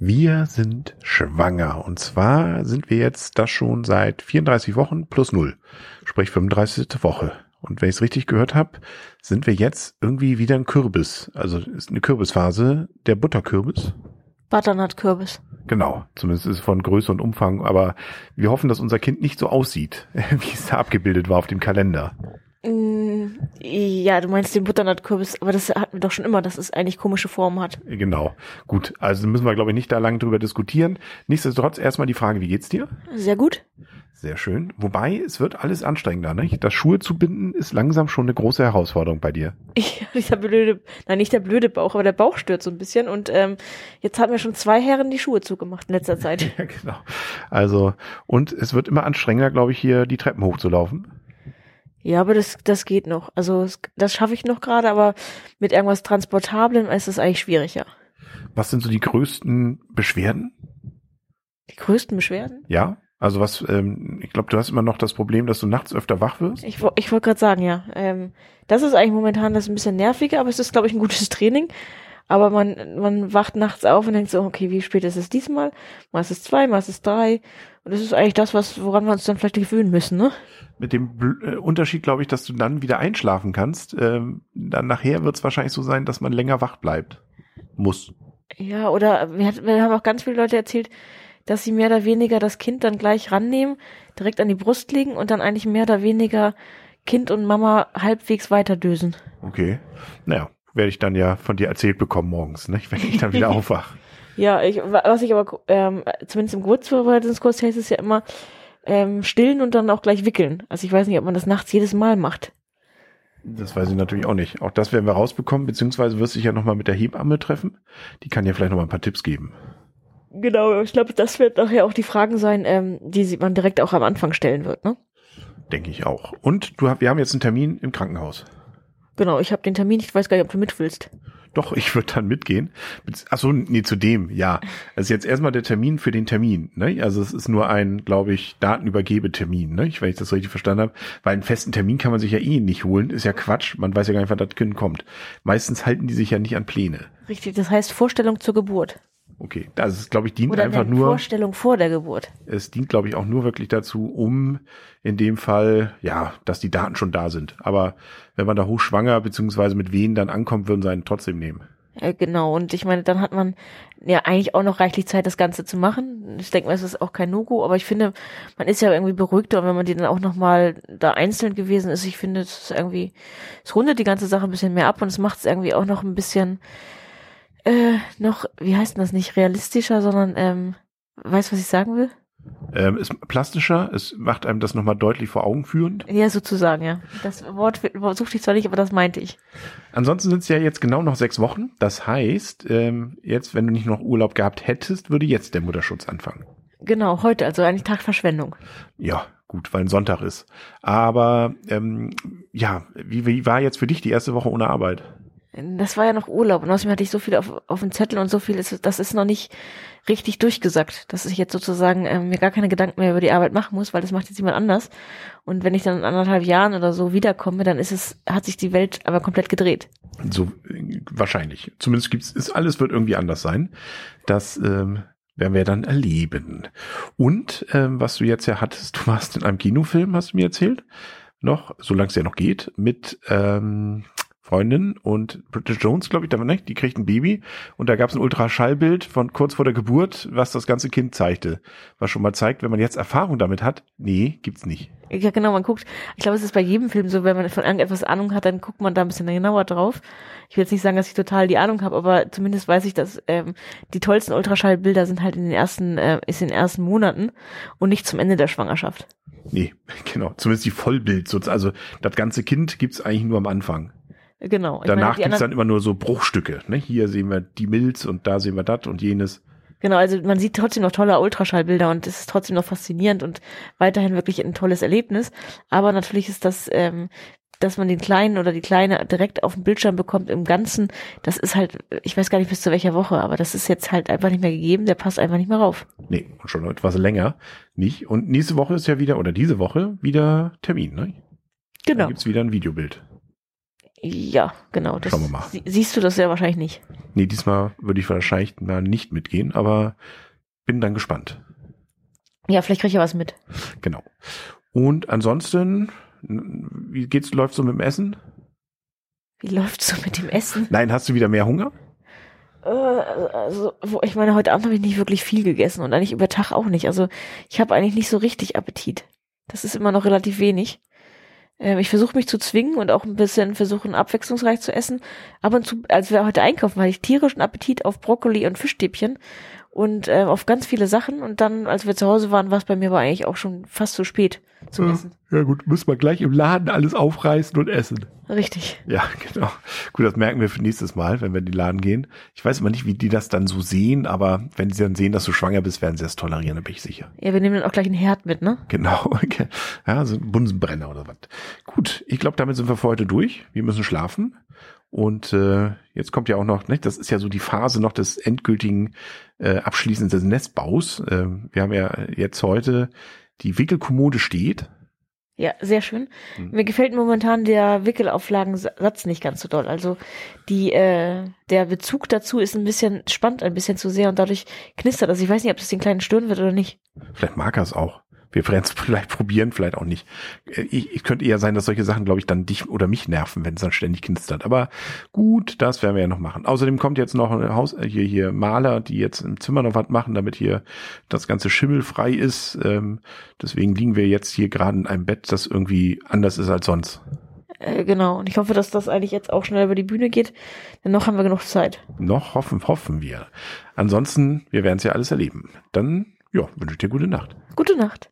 Wir sind schwanger. Und zwar sind wir jetzt das schon seit 34 Wochen plus null. Sprich 35. Woche. Und wenn ich es richtig gehört habe, sind wir jetzt irgendwie wieder ein Kürbis. Also ist eine Kürbisphase, der Butterkürbis. Butternut-Kürbis. Genau, zumindest ist es von Größe und Umfang, aber wir hoffen, dass unser Kind nicht so aussieht, wie es da abgebildet war auf dem Kalender. Mm, ja, du meinst den Butternut-Kürbis, aber das hatten wir doch schon immer, dass es eigentlich komische Formen hat. Genau. Gut, also müssen wir, glaube ich, nicht da lange drüber diskutieren. Nichtsdestotrotz erstmal die Frage, wie geht's dir? Sehr gut. Sehr schön. Wobei, es wird alles anstrengender, nicht? Das Schuhe zu binden ist langsam schon eine große Herausforderung bei dir. Ich, dieser blöde, nein, nicht der blöde Bauch, aber der Bauch stört so ein bisschen. Und ähm, jetzt haben wir schon zwei Herren die Schuhe zugemacht in letzter Zeit. ja, genau. Also, und es wird immer anstrengender, glaube ich, hier die Treppen hochzulaufen. Ja, aber das, das geht noch. Also das schaffe ich noch gerade, aber mit irgendwas Transportablem ist es eigentlich schwieriger. Was sind so die größten Beschwerden? Die größten Beschwerden? Ja. Also was, ähm, ich glaube, du hast immer noch das Problem, dass du nachts öfter wach wirst. Ich, ich wollte gerade sagen, ja. Ähm, das ist eigentlich momentan das ein bisschen nerviger, aber es ist, glaube ich, ein gutes Training. Aber man, man wacht nachts auf und denkt so, okay, wie spät ist es diesmal? Mal ist es zwei, mal ist es drei. Und das ist eigentlich das, was, woran wir uns dann vielleicht gewöhnen müssen, ne? Mit dem Bl äh, Unterschied, glaube ich, dass du dann wieder einschlafen kannst. Ähm, dann nachher wird es wahrscheinlich so sein, dass man länger wach bleibt. Muss. Ja, oder wir, wir haben auch ganz viele Leute erzählt, dass sie mehr oder weniger das Kind dann gleich rannehmen, direkt an die Brust legen und dann eigentlich mehr oder weniger Kind und Mama halbwegs weiterdösen. Okay. Naja, werde ich dann ja von dir erzählt bekommen morgens, ne? wenn ich dann wieder aufwach. Ja, ich, was ich aber, ähm, zumindest im Geburtsvorbereitungskurs heißt es ja immer, ähm, stillen und dann auch gleich wickeln. Also ich weiß nicht, ob man das nachts jedes Mal macht. Das weiß ich natürlich auch nicht. Auch das werden wir rausbekommen, beziehungsweise wirst du dich ja nochmal mit der Hebamme treffen. Die kann ja vielleicht nochmal ein paar Tipps geben. Genau, ich glaube, das wird nachher auch die Fragen sein, ähm, die man direkt auch am Anfang stellen wird, ne? Denke ich auch. Und du, wir haben jetzt einen Termin im Krankenhaus. Genau, ich habe den Termin, ich weiß gar nicht, ob du mit willst. Doch, ich würde dann mitgehen. Achso, nee, zu dem, ja. Das ist jetzt erstmal der Termin für den Termin. Ne? Also es ist nur ein, glaube ich, Datenübergebetermin, ne? wenn ich das richtig verstanden habe. Weil einen festen Termin kann man sich ja eh nicht holen. Ist ja Quatsch. Man weiß ja gar nicht, wann das Kind kommt. Meistens halten die sich ja nicht an Pläne. Richtig, das heißt Vorstellung zur Geburt. Okay, das ist, glaube ich, dient Oder einfach nur. Vorstellung vor der Geburt. Es dient, glaube ich, auch nur wirklich dazu, um in dem Fall, ja, dass die Daten schon da sind. Aber wenn man da hochschwanger beziehungsweise mit wen dann ankommt, würden sie einen trotzdem nehmen. Ja, genau, und ich meine, dann hat man ja eigentlich auch noch reichlich Zeit, das Ganze zu machen. Ich denke mal, es ist auch kein No-Go, aber ich finde, man ist ja irgendwie beruhigter, und wenn man die dann auch nochmal da einzeln gewesen ist, ich finde, es ist irgendwie, es rundet die ganze Sache ein bisschen mehr ab und es macht es irgendwie auch noch ein bisschen, äh, noch, wie heißt denn das nicht, realistischer, sondern, ähm, weißt was ich sagen will? Ähm, ist plastischer, es macht einem das nochmal deutlich vor Augen führend. Ja, sozusagen, ja. Das Wort suchte ich zwar nicht, aber das meinte ich. Ansonsten sind es ja jetzt genau noch sechs Wochen. Das heißt, ähm, jetzt, wenn du nicht noch Urlaub gehabt hättest, würde jetzt der Mutterschutz anfangen. Genau, heute, also eigentlich Tag Verschwendung. Ja, gut, weil ein Sonntag ist. Aber ähm, ja, wie, wie war jetzt für dich die erste Woche ohne Arbeit? Das war ja noch Urlaub und außerdem hatte ich so viel auf, auf dem Zettel und so viel, ist, das ist noch nicht richtig durchgesackt, dass ich jetzt sozusagen äh, mir gar keine Gedanken mehr über die Arbeit machen muss, weil das macht jetzt jemand anders. Und wenn ich dann in anderthalb Jahren oder so wiederkomme, dann ist es, hat sich die Welt aber komplett gedreht. So wahrscheinlich. Zumindest gibt's, ist alles wird irgendwie anders sein. Das ähm, werden wir dann erleben. Und ähm, was du jetzt ja hattest, du warst in einem Kinofilm, hast du mir erzählt, noch, solange es ja noch geht, mit ähm, Freundin und Bridget Jones, glaube ich, da nicht, die kriegt ein Baby und da gab es ein Ultraschallbild von kurz vor der Geburt, was das ganze Kind zeigte. Was schon mal zeigt, wenn man jetzt Erfahrung damit hat, nee, gibt's nicht. Ja, genau, man guckt, ich glaube, es ist bei jedem Film so, wenn man von irgendetwas Ahnung hat, dann guckt man da ein bisschen genauer drauf. Ich will jetzt nicht sagen, dass ich total die Ahnung habe, aber zumindest weiß ich, dass ähm, die tollsten Ultraschallbilder sind halt in den ersten, äh, ist in den ersten Monaten und nicht zum Ende der Schwangerschaft. Nee, genau. Zumindest die Vollbild. Also das ganze Kind gibt's eigentlich nur am Anfang. Genau. Danach meine, gibt's dann immer nur so Bruchstücke. Ne? Hier sehen wir die Milz und da sehen wir das und jenes. Genau, also man sieht trotzdem noch tolle Ultraschallbilder und es ist trotzdem noch faszinierend und weiterhin wirklich ein tolles Erlebnis. Aber natürlich ist das, ähm, dass man den Kleinen oder die Kleine direkt auf dem Bildschirm bekommt im Ganzen, das ist halt, ich weiß gar nicht bis zu welcher Woche, aber das ist jetzt halt einfach nicht mehr gegeben, der passt einfach nicht mehr rauf. Nee, und schon etwas länger nicht. Und nächste Woche ist ja wieder, oder diese Woche, wieder Termin, ne? Genau. Da gibt's wieder ein Videobild. Ja, genau. Das Schauen wir mal. Sie, siehst du das ja wahrscheinlich nicht. Nee, diesmal würde ich wahrscheinlich mal nicht mitgehen, aber bin dann gespannt. Ja, vielleicht kriege ich ja was mit. Genau. Und ansonsten, wie geht's, läuft so mit dem Essen? Wie läuft's so mit dem Essen? Nein, hast du wieder mehr Hunger? Äh, also, ich meine, heute Abend habe ich nicht wirklich viel gegessen und eigentlich über Tag auch nicht. Also ich habe eigentlich nicht so richtig Appetit. Das ist immer noch relativ wenig. Ähm, ich versuche mich zu zwingen und auch ein bisschen versuchen, abwechslungsreich zu essen. Ab und zu, als wir heute einkaufen, hatte ich tierischen Appetit auf Brokkoli und Fischstäbchen und äh, auf ganz viele Sachen. Und dann, als wir zu Hause waren, war es bei mir aber eigentlich auch schon fast zu spät zum ja, Essen. Ja gut, müssen wir gleich im Laden alles aufreißen und essen. Richtig. Ja, genau. Gut, das merken wir für nächstes Mal, wenn wir in den Laden gehen. Ich weiß immer nicht, wie die das dann so sehen, aber wenn sie dann sehen, dass du schwanger bist, werden sie es tolerieren, da bin ich sicher. Ja, wir nehmen dann auch gleich einen Herd mit, ne? Genau. Okay. Ja, so ein Bunsenbrenner oder was. Gut, ich glaube, damit sind wir für heute durch. Wir müssen schlafen. Und äh, jetzt kommt ja auch noch, ne, das ist ja so die Phase noch des endgültigen äh, Abschließens des Nestbaus. Äh, wir haben ja jetzt heute die Wickelkommode steht. Ja, sehr schön. Hm. Mir gefällt momentan der Wickelauflagensatz nicht ganz so doll. Also die, äh, der Bezug dazu ist ein bisschen spannend, ein bisschen zu sehr und dadurch knistert das. Ich weiß nicht, ob das den Kleinen stören wird oder nicht. Vielleicht mag er es auch wir werden es vielleicht probieren, vielleicht auch nicht. Äh, ich, ich könnte eher sein, dass solche Sachen, glaube ich, dann dich oder mich nerven, wenn es dann ständig knistert. Aber gut, das werden wir ja noch machen. Außerdem kommt jetzt noch ein Haus, äh, hier, hier Maler, die jetzt im Zimmer noch was machen, damit hier das ganze schimmelfrei ist. Ähm, deswegen liegen wir jetzt hier gerade in einem Bett, das irgendwie anders ist als sonst. Äh, genau. Und ich hoffe, dass das eigentlich jetzt auch schnell über die Bühne geht, denn noch haben wir genug Zeit. Noch hoffen, hoffen wir. Ansonsten, wir werden es ja alles erleben. Dann, ja, wünsche ich dir gute Nacht. Gute Nacht.